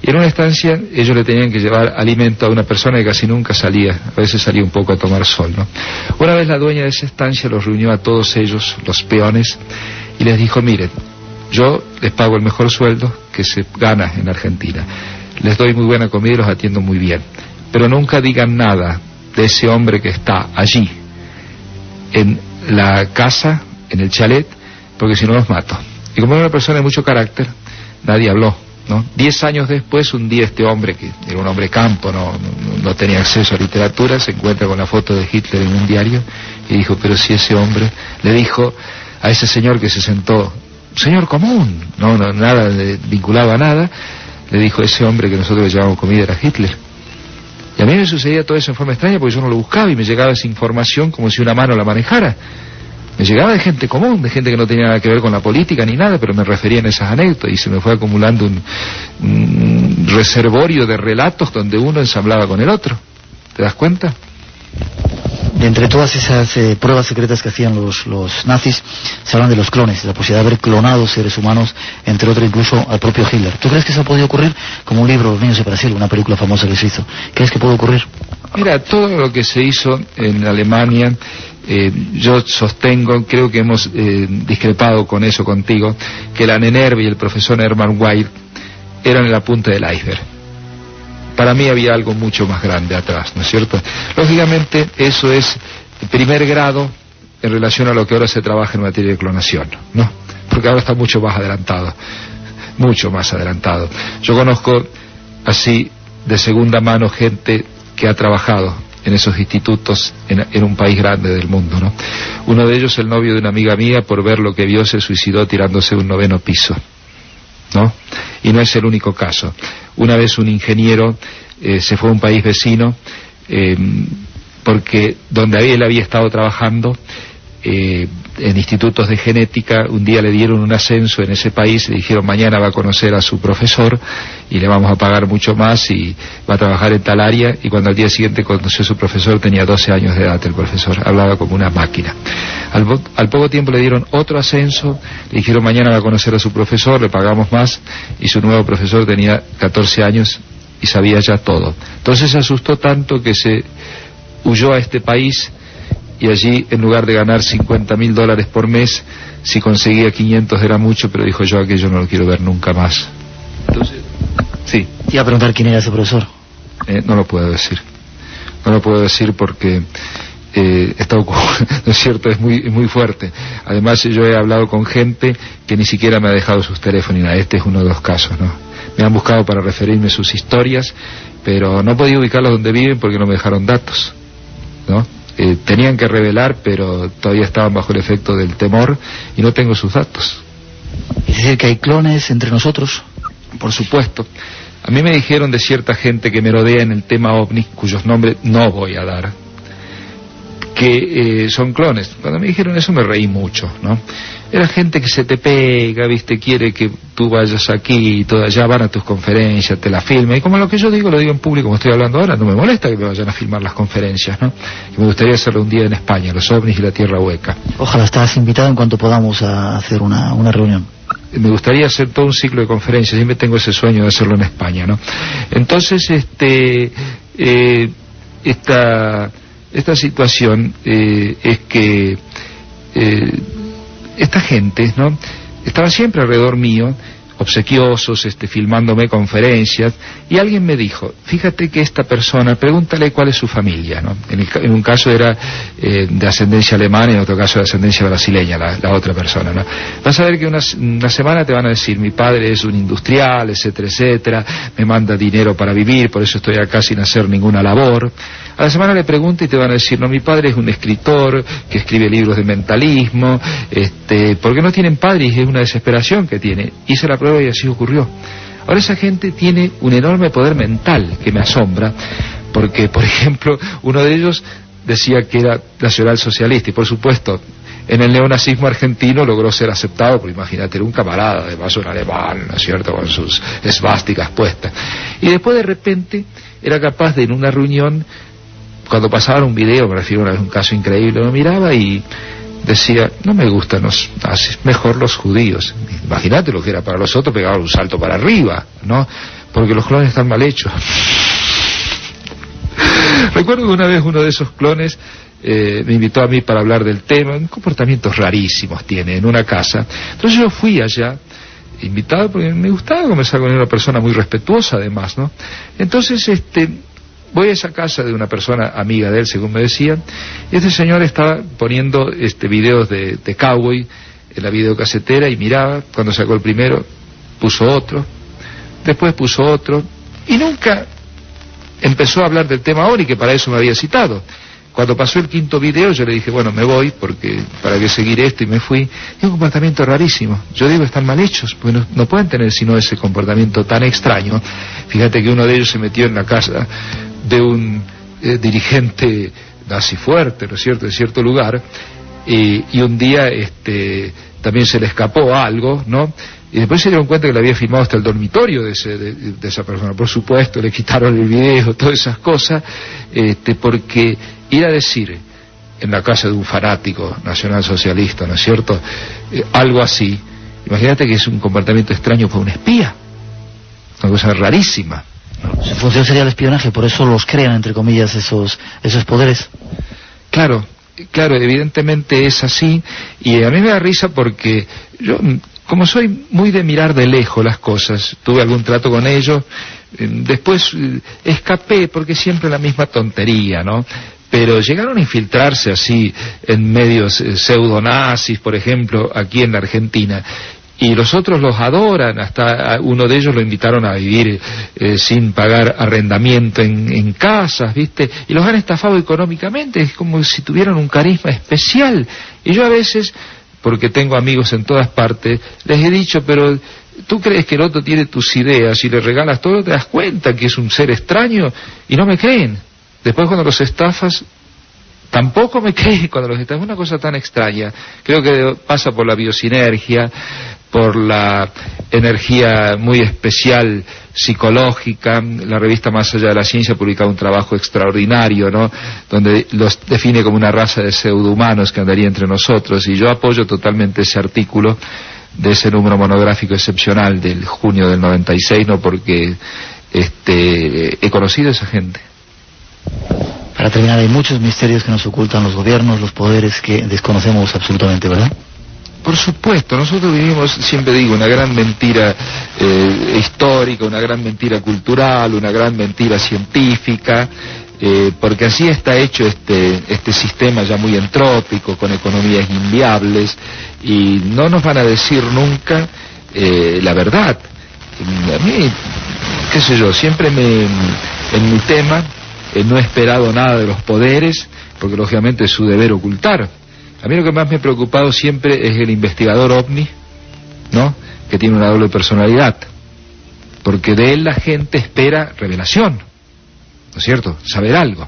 y en una estancia ellos le tenían que llevar alimento a una persona que casi nunca salía, a veces salía un poco a tomar sol, ¿no? Una vez la dueña de esa estancia los reunió a todos ellos, los peones, y les dijo, miren, yo les pago el mejor sueldo que se gana en Argentina, les doy muy buena comida y los atiendo muy bien, pero nunca digan nada de ese hombre que está allí, en la casa, en el chalet, porque si no los mato. Y como era una persona de mucho carácter, nadie habló. ¿no? Diez años después, un día este hombre, que era un hombre campo, no, no, tenía acceso a literatura, se encuentra con la foto de Hitler en un diario y dijo, pero si ese hombre, le dijo a ese señor que se sentó, señor común, no, no nada vinculado a nada, le dijo, ese hombre que nosotros le llamamos comida era Hitler. Y a mí me sucedía todo eso en forma extraña porque yo no lo buscaba y me llegaba esa información como si una mano la manejara. Me llegaba de gente común, de gente que no tenía nada que ver con la política ni nada, pero me refería en esas anécdotas y se me fue acumulando un reservorio de relatos donde uno ensamblaba con el otro. ¿Te das cuenta? De entre todas esas eh, pruebas secretas que hacían los, los nazis, se hablan de los clones, de la posibilidad de haber clonado seres humanos, entre otros incluso al propio Hitler. ¿Tú crees que eso ha podido ocurrir? Como un libro, Los niños de Brasil, una película famosa que se hizo. ¿Crees que puede ocurrir? Mira, todo lo que se hizo en Alemania, eh, yo sostengo, creo que hemos eh, discrepado con eso contigo, que la Nenerve y el profesor Hermann White eran la punta del iceberg. Para mí había algo mucho más grande atrás, ¿no es cierto? Lógicamente, eso es primer grado en relación a lo que ahora se trabaja en materia de clonación, ¿no? Porque ahora está mucho más adelantado, mucho más adelantado. Yo conozco así de segunda mano gente que ha trabajado en esos institutos en, un país grande del mundo, ¿no? Uno de ellos, el novio de una amiga mía, por ver lo que vio, se suicidó tirándose un noveno piso, ¿no? Y no es el único caso. Una vez un ingeniero eh, se fue a un país vecino eh, porque donde él había estado trabajando eh, en institutos de genética, un día le dieron un ascenso en ese país, le dijeron mañana va a conocer a su profesor y le vamos a pagar mucho más y va a trabajar en tal área y cuando al día siguiente conoció a su profesor tenía 12 años de edad el profesor, hablaba como una máquina. Al, al poco tiempo le dieron otro ascenso, le dijeron mañana va a conocer a su profesor, le pagamos más y su nuevo profesor tenía 14 años y sabía ya todo. Entonces se asustó tanto que se huyó a este país y allí en lugar de ganar 50 mil dólares por mes, si conseguía 500 era mucho, pero dijo yo aquello no lo quiero ver nunca más. Entonces, sí. Te iba a preguntar quién era ese profesor. Eh, no lo puedo decir. No lo puedo decir porque eh, está [LAUGHS] ¿no es cierto? Es muy, muy fuerte. Además, yo he hablado con gente que ni siquiera me ha dejado sus teléfonos. Este es uno de los casos, ¿no? Me han buscado para referirme sus historias, pero no he podido ubicarlos donde viven porque no me dejaron datos, ¿no? Eh, tenían que revelar, pero todavía estaban bajo el efecto del temor y no tengo sus datos. ¿Es decir, que hay clones entre nosotros? Por supuesto. A mí me dijeron de cierta gente que merodea en el tema ovni, cuyos nombres no voy a dar, que eh, son clones. Cuando me dijeron eso me reí mucho, ¿no? Era gente que se te pega, viste, quiere que tú vayas aquí y todo allá, van a tus conferencias, te la filman. Y como lo que yo digo, lo digo en público como estoy hablando ahora, no me molesta que me vayan a filmar las conferencias, ¿no? Y me gustaría hacerlo un día en España, los ovnis y la tierra hueca. Ojalá estás invitado en cuanto podamos a hacer una, una reunión me gustaría hacer todo un ciclo de conferencias, siempre tengo ese sueño de hacerlo en España, ¿no? Entonces, este, eh, esta, esta situación eh, es que eh, esta gente, ¿no? Estaba siempre alrededor mío, obsequiosos, este, filmándome conferencias, y alguien me dijo, fíjate que esta persona, pregúntale cuál es su familia, ¿no? En, el, un caso era eh, de ascendencia alemana en otro caso de ascendencia brasileña, la, otra persona, ¿no? Vas a ver que una, semana te van a decir, mi padre es un industrial, etcétera, etcétera, me manda dinero para vivir, por eso estoy acá sin hacer ninguna labor. A la semana le pregunta y te van a decir, no, mi padre es un escritor que escribe libros de mentalismo, este, porque no tienen padre y es una desesperación que tiene. Hice la prueba y así ocurrió. Ahora esa gente tiene un enorme poder mental que me asombra, porque, por [LAUGHS] ejemplo, uno de ellos decía que era nacional socialista y, por supuesto, en el neonazismo argentino logró ser aceptado, porque imagínate, era un camarada, además un alemán, ¿no es cierto?, con sus esvásticas puestas. Y después, de repente, era capaz de, en una reunión, cuando pasaban un video, me refiero a un caso increíble, lo miraba y decía, no me gustan los nazis, mejor los judíos. Imagínate lo que era para los otros, pegaban un salto para arriba, ¿no? Porque los clones están mal hechos. [LAUGHS] Recuerdo que una vez uno de esos clones eh, me invitó a mí para hablar del tema, comportamientos rarísimos tiene en una casa. Entonces yo fui allá, invitado porque me gustaba conversar con una persona muy respetuosa además, ¿no? Entonces, este, voy a esa casa de una persona amiga de él, según me decían, y este señor estaba poniendo este videos de, de cowboy en la videocasetera y miraba, cuando sacó el primero, puso otro, después puso otro, y nunca empezó a hablar del tema y que para eso me había citado. Cuando pasó el quinto video yo le dije, bueno, me voy porque para que seguir esto y me fui. Es un comportamiento rarísimo. Yo digo, están mal hechos, porque no, no pueden tener sino ese comportamiento tan extraño. Fíjate que uno de ellos se metió en la casa de un eh, dirigente nazi fuerte, ¿no es cierto?, de cierto lugar, y un día este, también se le escapó algo, ¿no? Y después se dieron cuenta que le había filmado hasta el dormitorio de, esa persona. Por supuesto, le quitaron el video, [LAUGHS] todas esas cosas, este, porque ir a decir en la casa de un fanático nacionalsocialista, ¿no es cierto?, eh, algo así, imagínate que es un comportamiento extraño para un espía, una cosa rarísima. Su función sería el espionaje, por eso los crean, entre comillas, esos, esos poderes. Claro, claro, evidentemente es así, y a mí me da risa porque yo como soy muy de mirar de lejos las cosas, tuve algún trato con ellos, eh, después eh, escapé porque siempre la misma tontería, ¿no? Pero llegaron a infiltrarse así en medios eh, pseudonazis, por ejemplo, aquí en la Argentina, y los otros los adoran, hasta uno de ellos lo invitaron a vivir sin pagar arrendamiento en, en, casas, ¿viste? Y los han estafado económicamente, es como si tuvieran un carisma especial. Y yo a veces porque tengo amigos en todas partes, les he dicho, pero tú crees que el otro tiene tus ideas y le regalas todo, te das cuenta que es un ser extraño y no me creen. Después cuando los estafas, tampoco me [LAUGHS] creen cuando los estafas. Es una cosa tan extraña. Creo que pasa por la biosinergia, por la energía muy especial psicológica. La revista Más allá de la ciencia ha publicado un trabajo extraordinario, ¿no? Donde los define como una raza de pseudohumanos que andaría entre nosotros. Y yo apoyo totalmente ese artículo de ese número monográfico excepcional del junio del 96, no porque este, he conocido a esa gente. Para terminar, hay muchos misterios que nos ocultan los gobiernos, los poderes que desconocemos absolutamente, ¿verdad? Por supuesto, nosotros vivimos, siempre digo, una gran mentira eh, histórica, una gran mentira cultural, una gran mentira científica, eh, porque así está hecho este, este sistema ya muy entrópico, con economías inviables, y no nos van a decir nunca eh, la verdad. A mí, qué sé yo, siempre me, en mi tema no he esperado nada de los poderes, porque lógicamente es su deber ocultar a mí lo que más me ha preocupado siempre es el investigador ovni, ¿no? Que tiene una doble personalidad. Porque de él la gente espera revelación, ¿no es cierto? Saber algo.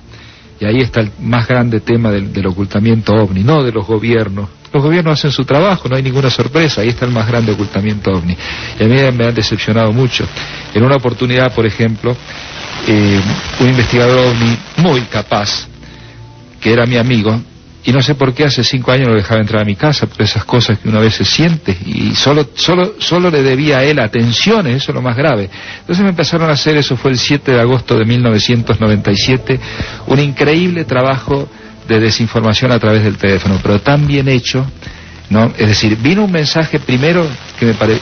Y ahí está el más grande tema del, ocultamiento ovni, no de los gobiernos. Los gobiernos hacen su trabajo, no hay ninguna sorpresa, ahí está el más grande ocultamiento ovni. Y a mí me han decepcionado mucho. En una oportunidad, por ejemplo, eh, un investigador ovni muy capaz, que era mi amigo, y no sé por qué hace cinco años no dejaba entrar a mi casa, por esas cosas que una vez se siente, y solo, solo, solo le debía a él atenciones, eso es lo más grave. Entonces me empezaron a hacer, eso fue el 7 de agosto de 1997, un increíble trabajo de desinformación a través del teléfono, pero tan bien hecho, ¿no? Es decir, vino un mensaje primero que me, pare,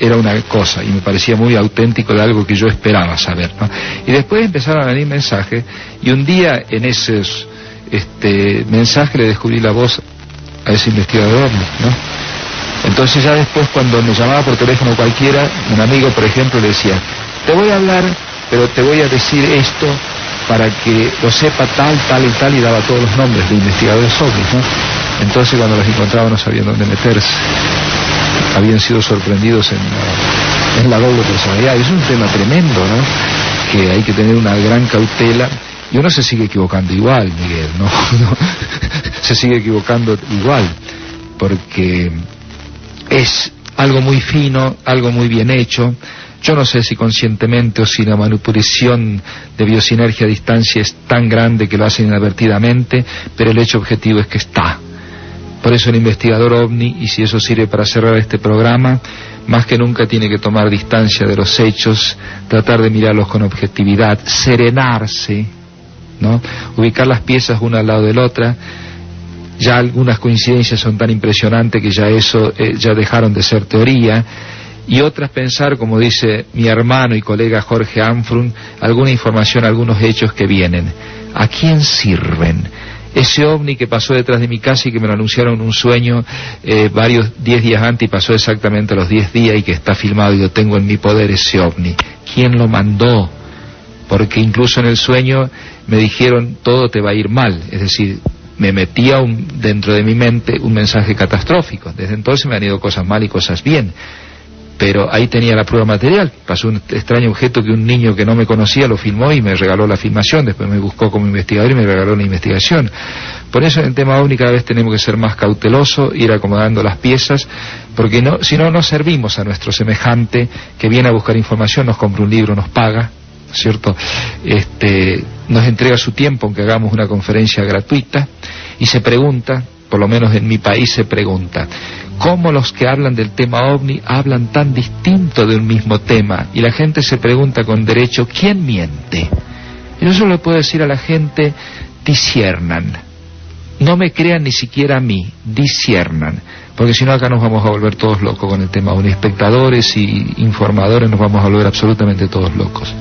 era una cosa y me parecía muy auténtico de algo que yo esperaba saber, ¿no? Y después empezaron a venir mensajes y un día en esos este mensaje le descubrí la voz a ese investigador, ¿no? Entonces ya después cuando me llamaba por teléfono cualquiera, un amigo por ejemplo le decía, te voy a hablar, pero te voy a decir esto para que lo sepa tal, tal y tal, y daba todos los nombres de investigadores ovnis, ¿no? Entonces cuando los encontraba no sabían dónde meterse. Habían sido sorprendidos en la, en la doble personalidad. Es un tema tremendo, ¿no? Que hay que tener una gran cautela y uno se sigue equivocando igual, Miguel, [LAUGHS] ¿no? se sigue equivocando igual, porque es algo muy fino, algo muy bien hecho. Yo no sé si conscientemente o si la manipulación de biosinergia a distancia es tan grande que lo hacen inadvertidamente, pero el hecho objetivo es que está. Por eso el investigador ovni, y si eso sirve para cerrar este programa, más que nunca tiene que tomar distancia de los hechos, tratar de mirarlos con objetividad, serenarse, ¿no? Ubicar las piezas una al lado de la otra. Ya algunas coincidencias son tan impresionantes que ya eso eh, ya dejaron de ser teoría y otras pensar, como dice mi hermano y colega Jorge Anfrun, alguna información, algunos hechos que vienen. ¿A quién sirven? Ese ovni que pasó detrás de mi casa y que me lo anunciaron en un sueño eh, varios diez días antes y pasó exactamente los diez días y que está filmado y yo tengo en mi poder ese ovni. ¿Quién lo mandó? Porque incluso en el sueño me dijeron todo te va a ir mal, es decir, me metía dentro de mi mente un mensaje catastrófico. Desde entonces me han ido cosas mal y cosas bien. pero ahí tenía la prueba material. Pasó un extraño objeto que un niño que no me conocía lo filmó y me regaló la filmación, después me buscó como investigador y me regaló la investigación. Por eso en el tema OVNI cada vez tenemos que ser más cautelosos, ir acomodando las piezas, porque si no, no servimos a nuestro semejante que viene a buscar información, nos compra un libro, nos paga, ¿cierto? Este, nos entrega su tiempo aunque hagamos una conferencia gratuita y se pregunta, por lo menos en mi país se pregunta, cómo los que hablan del tema ovni hablan tan distinto de un mismo tema y la gente se pregunta con derecho, ¿quién miente? Yo solo le puedo decir a la gente, disiernan. No me crean ni siquiera a mí, disiernan. Porque si no acá nos vamos a volver todos locos con el tema ovni. Espectadores y informadores nos vamos a volver absolutamente todos locos.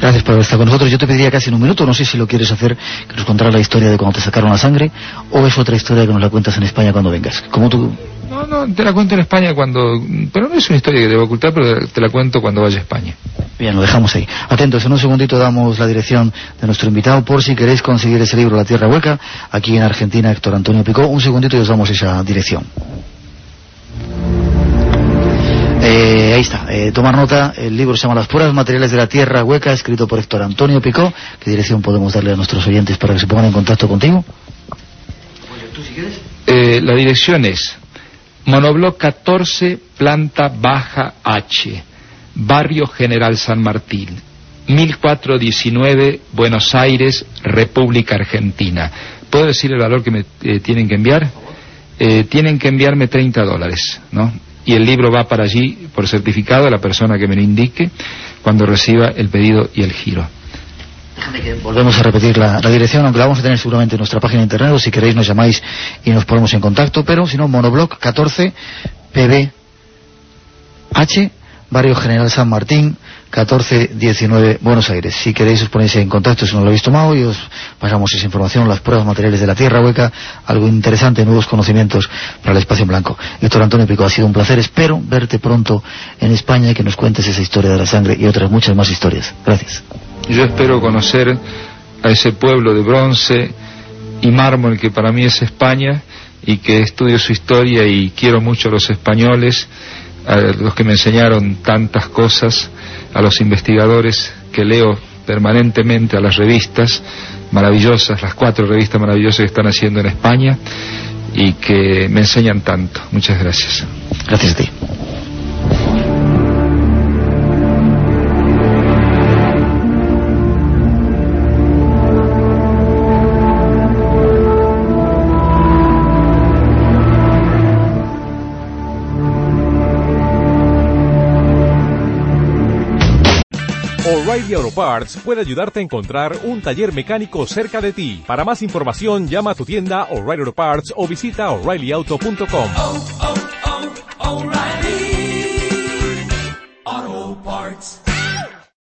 Gracias por estar con nosotros. Yo te pediría casi en un minuto, no sé si lo quieres hacer, que nos contaras la historia de cuando te sacaron la sangre, o es otra historia que nos la cuentas en España cuando vengas. Como tú no, no, te la cuento en España cuando... Pero no es una historia que debo ocultar, pero te la cuento cuando vaya a España. Bien, lo dejamos ahí. Atentos, en un segundito damos la dirección de nuestro invitado por si queréis conseguir ese libro La Tierra Hueca, aquí en Argentina, Héctor Antonio Picó. Un segundito y os damos esa dirección. Eh, ahí está, eh, tomar nota, el libro se llama Las pruebas materiales de la Tierra Hueca, escrito por Héctor Antonio Picó. ¿Qué dirección podemos darle a nuestros oyentes para que se pongan en contacto contigo? ¿Tú si quieres? Eh, la dirección es Monobloc 14, planta baja H, Barrio General San Martín, 1419, Buenos Aires, República Argentina. ¿Puedo decir el valor que me eh, tienen que enviar? Eh, tienen que enviarme 30 dólares, ¿no? Y el libro va para allí por certificado a la persona que me lo indique cuando reciba el pedido y el giro. Volvemos a repetir la, dirección, aunque la vamos a tener seguramente en nuestra página de internet, o si queréis nos llamáis y nos ponemos en contacto, pero si no, monobloc 14 PB H, Barrio General San Martín, 1419 Buenos Aires. Si queréis os ponéis en contacto si no lo habéis tomado y os pasamos esa información, las pruebas materiales de la Tierra Hueca, algo interesante, nuevos conocimientos para el espacio en blanco. Héctor Antonio Pico, ha sido un placer, espero verte pronto en España y que nos cuentes esa historia de la sangre y otras muchas más historias. Gracias. Yo espero conocer a ese pueblo de bronce y mármol que para mí es España y que estudio su historia y quiero mucho a los españoles, a los que me enseñaron tantas cosas, a los investigadores que leo permanentemente a las revistas maravillosas, las cuatro revistas maravillosas que están haciendo en España y que me enseñan tanto. Muchas gracias. Gracias a ti. O'Reilly Auto Parts puede ayudarte a encontrar un taller mecánico cerca de ti. Para más información, llama a tu tienda O'Reilly Auto Parts o visita oreillyauto.com.